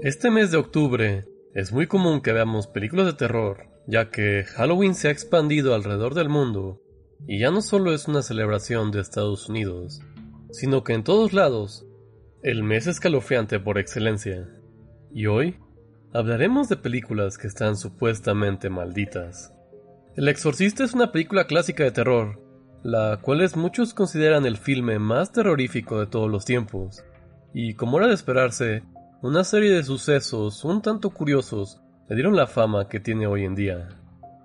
Este mes de octubre es muy común que veamos películas de terror, ya que Halloween se ha expandido alrededor del mundo y ya no solo es una celebración de Estados Unidos, sino que en todos lados el mes escalofriante por excelencia. Y hoy hablaremos de películas que están supuestamente malditas. El Exorcista es una película clásica de terror, la cual muchos consideran el filme más terrorífico de todos los tiempos, y como era de esperarse, una serie de sucesos un tanto curiosos le dieron la fama que tiene hoy en día.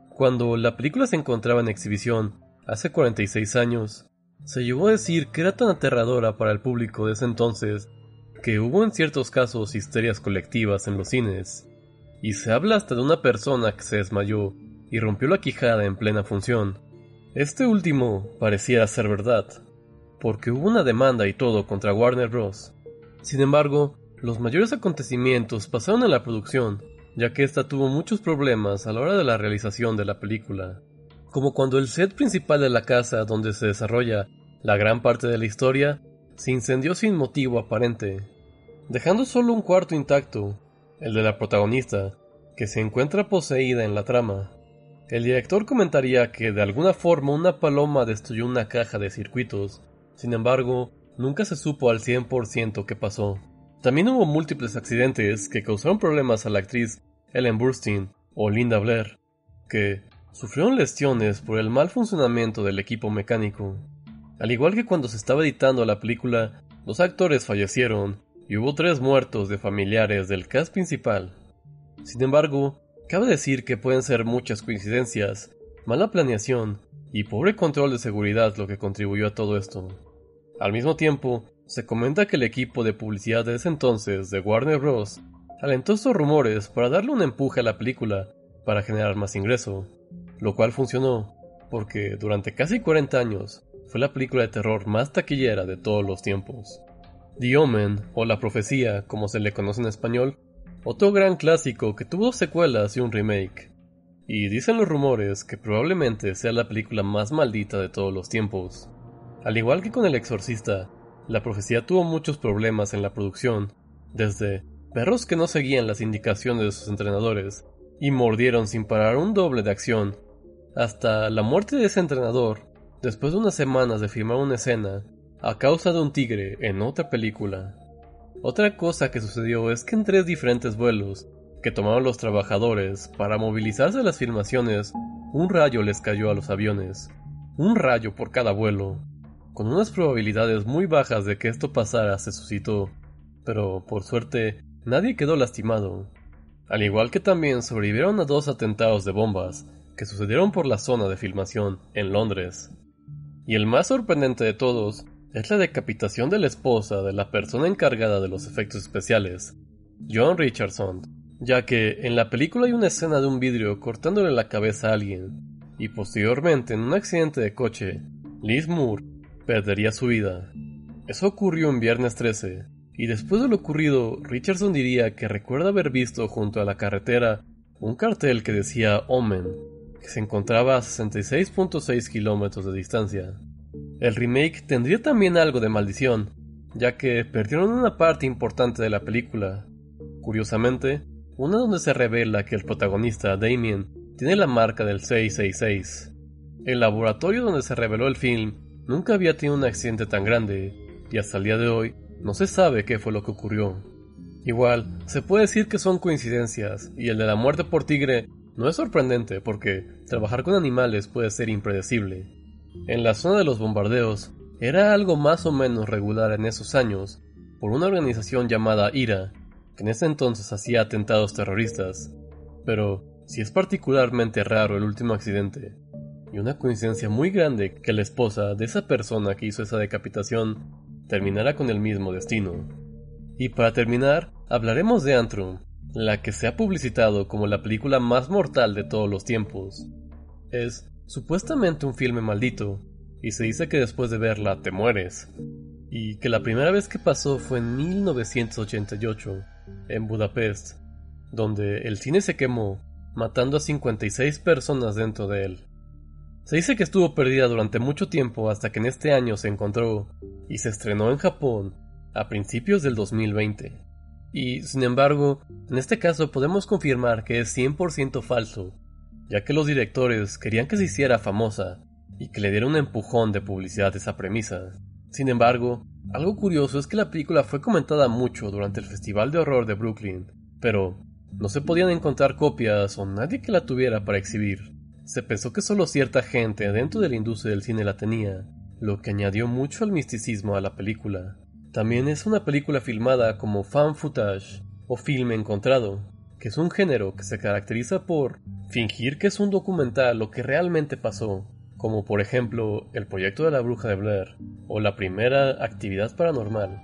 Cuando la película se encontraba en exhibición hace 46 años, se llegó a decir que era tan aterradora para el público de ese entonces que hubo en ciertos casos histerias colectivas en los cines, y se habla hasta de una persona que se desmayó y rompió la quijada en plena función. Este último parecía ser verdad, porque hubo una demanda y todo contra Warner Bros. Sin embargo, los mayores acontecimientos pasaron en la producción, ya que ésta tuvo muchos problemas a la hora de la realización de la película, como cuando el set principal de la casa donde se desarrolla la gran parte de la historia se incendió sin motivo aparente, dejando solo un cuarto intacto, el de la protagonista, que se encuentra poseída en la trama. El director comentaría que de alguna forma una paloma destruyó una caja de circuitos, sin embargo, nunca se supo al 100% qué pasó. También hubo múltiples accidentes que causaron problemas a la actriz Ellen Burstyn o Linda Blair, que sufrieron lesiones por el mal funcionamiento del equipo mecánico. Al igual que cuando se estaba editando la película, los actores fallecieron y hubo tres muertos de familiares del cast principal. Sin embargo, cabe decir que pueden ser muchas coincidencias, mala planeación y pobre control de seguridad lo que contribuyó a todo esto. Al mismo tiempo, se comenta que el equipo de publicidad de ese entonces de Warner Bros. alentó estos rumores para darle un empuje a la película para generar más ingreso, lo cual funcionó, porque durante casi 40 años fue la película de terror más taquillera de todos los tiempos. The Omen, o La Profecía, como se le conoce en español, otro gran clásico que tuvo secuelas y un remake. Y dicen los rumores que probablemente sea la película más maldita de todos los tiempos. Al igual que con El Exorcista, la profecía tuvo muchos problemas en la producción, desde perros que no seguían las indicaciones de sus entrenadores y mordieron sin parar un doble de acción, hasta la muerte de ese entrenador después de unas semanas de filmar una escena a causa de un tigre en otra película. Otra cosa que sucedió es que en tres diferentes vuelos que tomaron los trabajadores para movilizarse a las filmaciones, un rayo les cayó a los aviones, un rayo por cada vuelo. Con unas probabilidades muy bajas de que esto pasara se suscitó, pero por suerte nadie quedó lastimado. Al igual que también sobrevivieron a dos atentados de bombas que sucedieron por la zona de filmación en Londres. Y el más sorprendente de todos es la decapitación de la esposa de la persona encargada de los efectos especiales, John Richardson, ya que en la película hay una escena de un vidrio cortándole la cabeza a alguien, y posteriormente en un accidente de coche, Liz Moore perdería su vida. Eso ocurrió en viernes 13, y después de lo ocurrido, Richardson diría que recuerda haber visto junto a la carretera un cartel que decía Omen, que se encontraba a 66.6 kilómetros de distancia. El remake tendría también algo de maldición, ya que perdieron una parte importante de la película. Curiosamente, una donde se revela que el protagonista, Damien, tiene la marca del 666. El laboratorio donde se reveló el film Nunca había tenido un accidente tan grande, y hasta el día de hoy no se sabe qué fue lo que ocurrió. Igual, se puede decir que son coincidencias, y el de la muerte por tigre no es sorprendente porque trabajar con animales puede ser impredecible. En la zona de los bombardeos, era algo más o menos regular en esos años, por una organización llamada IRA, que en ese entonces hacía atentados terroristas. Pero, si es particularmente raro el último accidente, y una coincidencia muy grande que la esposa de esa persona que hizo esa decapitación terminara con el mismo destino. Y para terminar, hablaremos de Antrum, la que se ha publicitado como la película más mortal de todos los tiempos. Es supuestamente un filme maldito, y se dice que después de verla te mueres. Y que la primera vez que pasó fue en 1988, en Budapest, donde el cine se quemó, matando a 56 personas dentro de él. Se dice que estuvo perdida durante mucho tiempo hasta que en este año se encontró y se estrenó en Japón a principios del 2020. Y, sin embargo, en este caso podemos confirmar que es 100% falso, ya que los directores querían que se hiciera famosa y que le diera un empujón de publicidad a esa premisa. Sin embargo, algo curioso es que la película fue comentada mucho durante el Festival de Horror de Brooklyn, pero no se podían encontrar copias o nadie que la tuviera para exhibir. Se pensó que solo cierta gente dentro de la industria del cine la tenía, lo que añadió mucho al misticismo a la película. También es una película filmada como fan footage o filme encontrado, que es un género que se caracteriza por fingir que es un documental lo que realmente pasó, como por ejemplo el proyecto de la bruja de Blair o la primera actividad paranormal.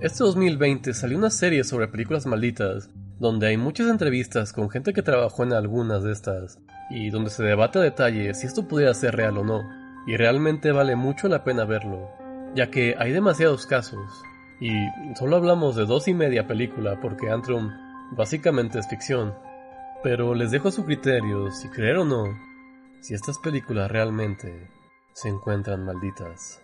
Este 2020 salió una serie sobre películas malditas, donde hay muchas entrevistas con gente que trabajó en algunas de estas, y donde se debate a detalle si esto pudiera ser real o no, y realmente vale mucho la pena verlo ya que hay demasiados casos, y solo hablamos de dos y media película porque Antrum básicamente es ficción. Pero les dejo a su criterio si creer o no, si estas películas realmente se encuentran malditas.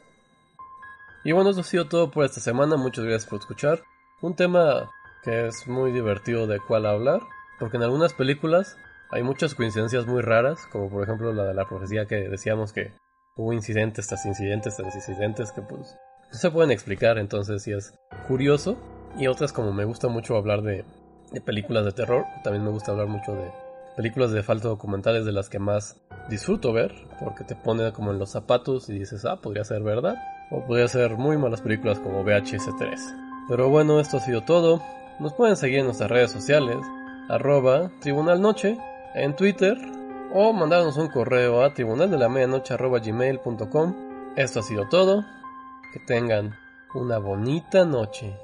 Y bueno, eso ha sido todo por esta semana, muchas gracias por escuchar. Un tema que es muy divertido de cuál hablar, porque en algunas películas hay muchas coincidencias muy raras, como por ejemplo la de la profecía que decíamos que hubo incidentes tras incidentes tras incidentes que pues no se pueden explicar, entonces sí es curioso. Y otras como me gusta mucho hablar de, películas de terror, también me gusta hablar mucho de películas de falso documentales de las que más disfruto ver, porque te pone como en los zapatos y dices, ah, podría ser verdad, o podría ser muy malas películas como VHS 3. Pero bueno, esto ha sido todo. Nos pueden seguir en nuestras redes sociales, arroba Tribunal Noche, en Twitter, o mandarnos un correo a tribunal de la medianoche gmail.com. Esto ha sido todo. Que tengan una bonita noche.